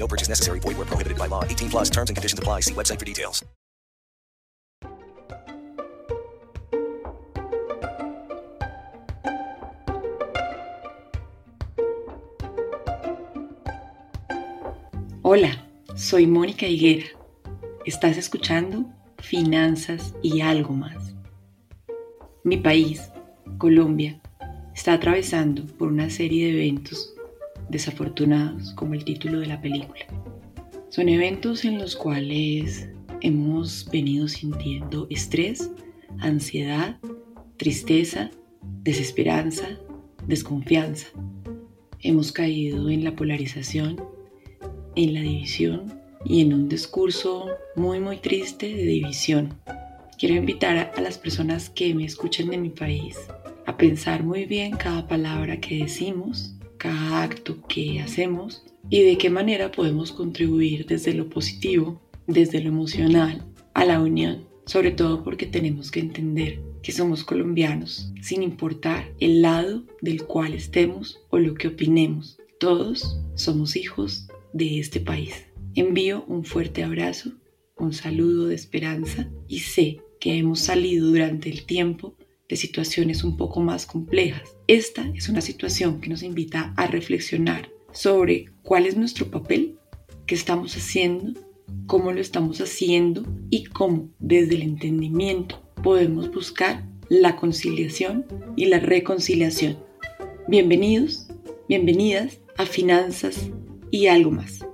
No purchase necessary. Void where prohibited by law. 18 plus terms and conditions apply. See website for details. Hola, soy Mónica Higuera. Estás escuchando Finanzas y algo más. Mi país, Colombia, está atravesando por una serie de eventos desafortunados, como el título de la película. Son eventos en los cuales hemos venido sintiendo estrés, ansiedad, tristeza, desesperanza, desconfianza. Hemos caído en la polarización, en la división y en un discurso muy muy triste de división. Quiero invitar a las personas que me escuchen de mi país a pensar muy bien cada palabra que decimos, cada acto que hacemos y de qué manera podemos contribuir desde lo positivo, desde lo emocional, a la unión, sobre todo porque tenemos que entender que somos colombianos, sin importar el lado del cual estemos o lo que opinemos. Todos somos hijos de este país. Envío un fuerte abrazo, un saludo de esperanza y sé que hemos salido durante el tiempo de situaciones un poco más complejas. Esta es una situación que nos invita a reflexionar sobre cuál es nuestro papel, qué estamos haciendo, cómo lo estamos haciendo y cómo desde el entendimiento podemos buscar la conciliación y la reconciliación. Bienvenidos, bienvenidas a Finanzas y algo más.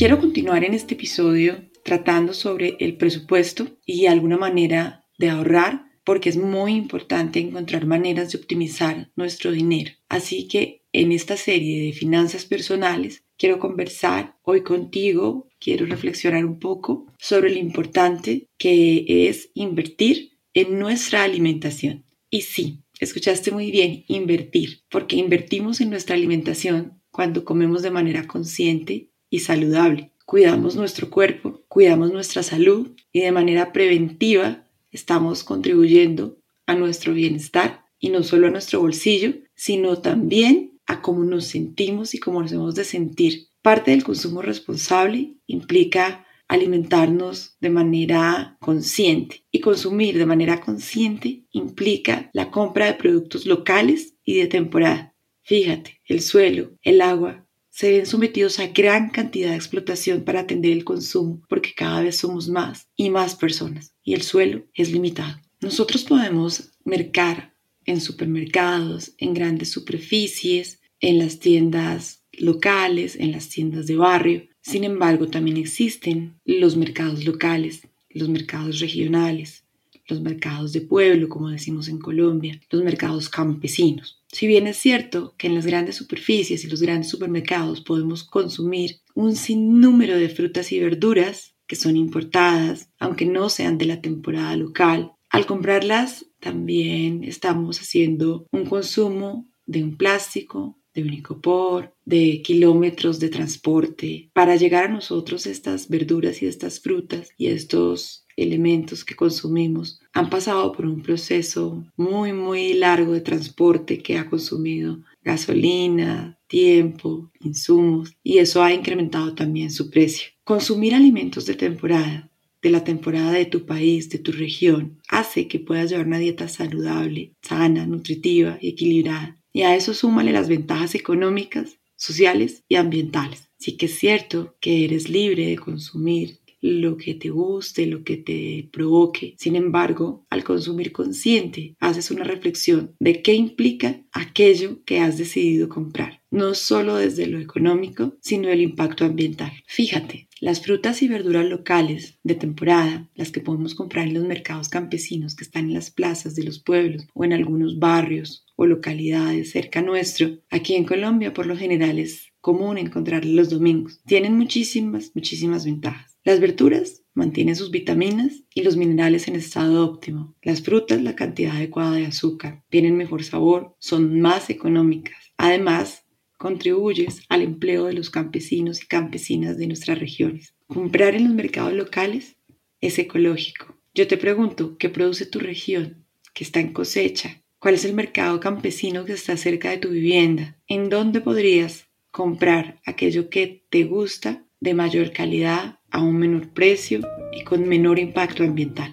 Quiero continuar en este episodio tratando sobre el presupuesto y alguna manera de ahorrar porque es muy importante encontrar maneras de optimizar nuestro dinero. Así que en esta serie de finanzas personales quiero conversar hoy contigo, quiero reflexionar un poco sobre lo importante que es invertir en nuestra alimentación. Y sí, escuchaste muy bien, invertir, porque invertimos en nuestra alimentación cuando comemos de manera consciente y saludable. Cuidamos nuestro cuerpo, cuidamos nuestra salud y de manera preventiva estamos contribuyendo a nuestro bienestar y no solo a nuestro bolsillo, sino también a cómo nos sentimos y cómo nos hemos de sentir. Parte del consumo responsable implica alimentarnos de manera consciente y consumir de manera consciente implica la compra de productos locales y de temporada. Fíjate, el suelo, el agua, se ven sometidos a gran cantidad de explotación para atender el consumo porque cada vez somos más y más personas y el suelo es limitado. Nosotros podemos mercar en supermercados, en grandes superficies, en las tiendas locales, en las tiendas de barrio. Sin embargo, también existen los mercados locales, los mercados regionales, los mercados de pueblo, como decimos en Colombia, los mercados campesinos. Si bien es cierto que en las grandes superficies y los grandes supermercados podemos consumir un sinnúmero de frutas y verduras que son importadas, aunque no sean de la temporada local, al comprarlas también estamos haciendo un consumo de un plástico, de un icopor, de kilómetros de transporte para llegar a nosotros estas verduras y estas frutas y estos elementos que consumimos han pasado por un proceso muy, muy largo de transporte que ha consumido gasolina, tiempo, insumos y eso ha incrementado también su precio. Consumir alimentos de temporada de la temporada de tu país, de tu región, hace que puedas llevar una dieta saludable, sana, nutritiva y equilibrada. Y a eso súmale las ventajas económicas, sociales y ambientales. Sí que es cierto que eres libre de consumir lo que te guste, lo que te provoque. Sin embargo, al consumir consciente, haces una reflexión de qué implica aquello que has decidido comprar, no solo desde lo económico, sino el impacto ambiental. Fíjate, las frutas y verduras locales de temporada, las que podemos comprar en los mercados campesinos que están en las plazas de los pueblos o en algunos barrios o localidades cerca nuestro, aquí en Colombia por lo general es común encontrarlas los domingos. Tienen muchísimas, muchísimas ventajas. Las verduras mantienen sus vitaminas y los minerales en estado óptimo. Las frutas la cantidad adecuada de azúcar, tienen mejor sabor, son más económicas. Además, contribuyes al empleo de los campesinos y campesinas de nuestras regiones. Comprar en los mercados locales es ecológico. Yo te pregunto, ¿qué produce tu región? ¿Qué está en cosecha? ¿Cuál es el mercado campesino que está cerca de tu vivienda? ¿En dónde podrías comprar aquello que te gusta de mayor calidad a un menor precio y con menor impacto ambiental.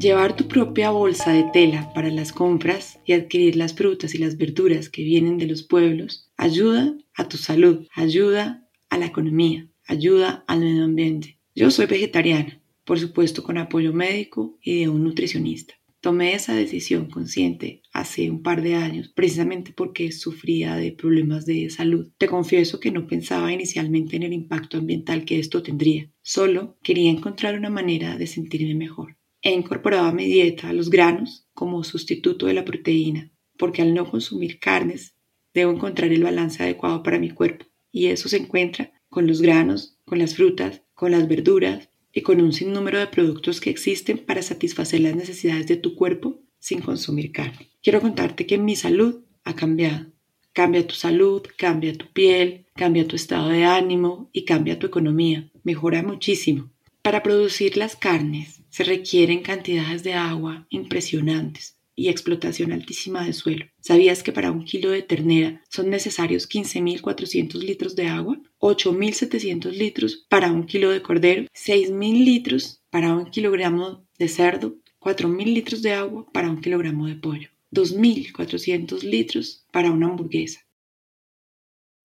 Llevar tu propia bolsa de tela para las compras y adquirir las frutas y las verduras que vienen de los pueblos ayuda a tu salud, ayuda a la economía, ayuda al medio ambiente. Yo soy vegetariana, por supuesto con apoyo médico y de un nutricionista. Tomé esa decisión consciente hace un par de años, precisamente porque sufría de problemas de salud. Te confieso que no pensaba inicialmente en el impacto ambiental que esto tendría, solo quería encontrar una manera de sentirme mejor. He incorporado a mi dieta los granos como sustituto de la proteína, porque al no consumir carnes debo encontrar el balance adecuado para mi cuerpo, y eso se encuentra con los granos, con las frutas, con las verduras, y con un sinnúmero de productos que existen para satisfacer las necesidades de tu cuerpo sin consumir carne. Quiero contarte que mi salud ha cambiado. Cambia tu salud, cambia tu piel, cambia tu estado de ánimo y cambia tu economía. Mejora muchísimo. Para producir las carnes se requieren cantidades de agua impresionantes y explotación altísima de suelo. ¿Sabías que para un kilo de ternera son necesarios 15.400 litros de agua? 8.700 litros para un kilo de cordero, 6.000 litros para un kilogramo de cerdo, 4.000 litros de agua para un kilogramo de pollo, 2.400 litros para una hamburguesa.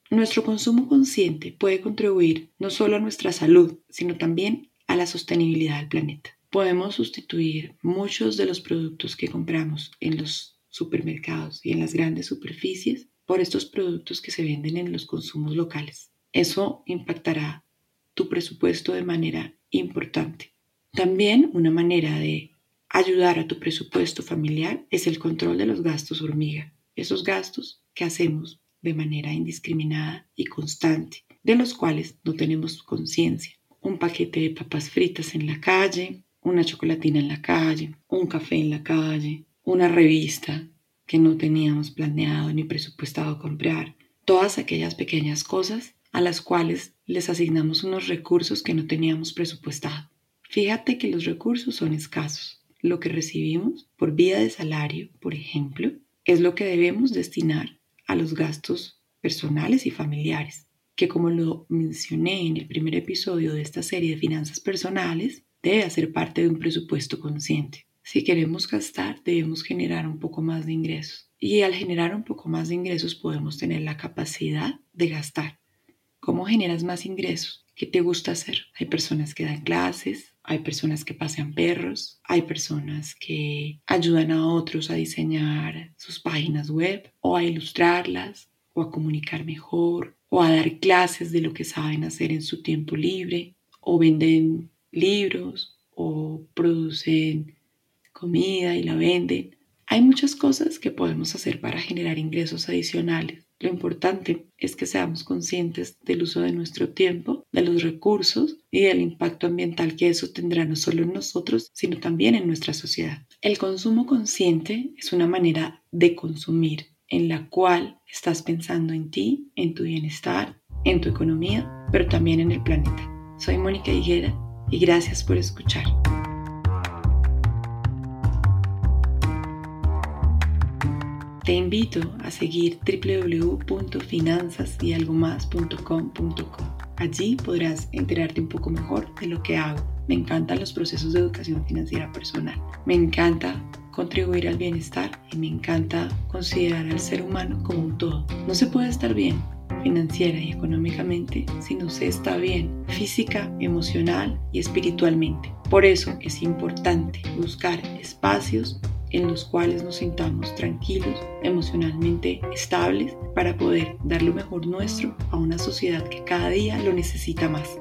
Nuestro consumo consciente puede contribuir no solo a nuestra salud, sino también a la sostenibilidad del planeta podemos sustituir muchos de los productos que compramos en los supermercados y en las grandes superficies por estos productos que se venden en los consumos locales. Eso impactará tu presupuesto de manera importante. También una manera de ayudar a tu presupuesto familiar es el control de los gastos hormiga, esos gastos que hacemos de manera indiscriminada y constante, de los cuales no tenemos conciencia. Un paquete de papas fritas en la calle, una chocolatina en la calle, un café en la calle, una revista que no teníamos planeado ni presupuestado comprar, todas aquellas pequeñas cosas a las cuales les asignamos unos recursos que no teníamos presupuestado. Fíjate que los recursos son escasos. Lo que recibimos por vía de salario, por ejemplo, es lo que debemos destinar a los gastos personales y familiares, que como lo mencioné en el primer episodio de esta serie de finanzas personales, debe hacer parte de un presupuesto consciente. Si queremos gastar, debemos generar un poco más de ingresos. Y al generar un poco más de ingresos podemos tener la capacidad de gastar. ¿Cómo generas más ingresos? ¿Qué te gusta hacer? Hay personas que dan clases, hay personas que pasean perros, hay personas que ayudan a otros a diseñar sus páginas web o a ilustrarlas o a comunicar mejor o a dar clases de lo que saben hacer en su tiempo libre o venden libros o producen comida y la venden. Hay muchas cosas que podemos hacer para generar ingresos adicionales. Lo importante es que seamos conscientes del uso de nuestro tiempo, de los recursos y del impacto ambiental que eso tendrá no solo en nosotros, sino también en nuestra sociedad. El consumo consciente es una manera de consumir en la cual estás pensando en ti, en tu bienestar, en tu economía, pero también en el planeta. Soy Mónica Higuera y gracias por escuchar. Te invito a seguir www.finanzasyalgomás.com.co. Allí podrás enterarte un poco mejor de lo que hago. Me encantan los procesos de educación financiera personal. Me encanta contribuir al bienestar y me encanta considerar al ser humano como un todo. No se puede estar bien financiera y económicamente si no se está bien física, emocional y espiritualmente. Por eso es importante buscar espacios en los cuales nos sintamos tranquilos, emocionalmente estables, para poder dar lo mejor nuestro a una sociedad que cada día lo necesita más.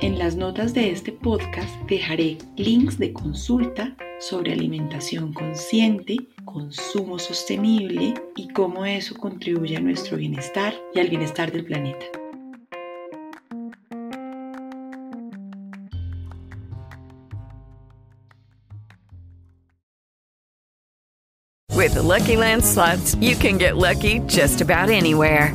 En las notas de este podcast dejaré links de consulta sobre alimentación consciente, consumo sostenible y cómo eso contribuye a nuestro bienestar y al bienestar del planeta. With the Lucky Land slots, you can get lucky just about anywhere.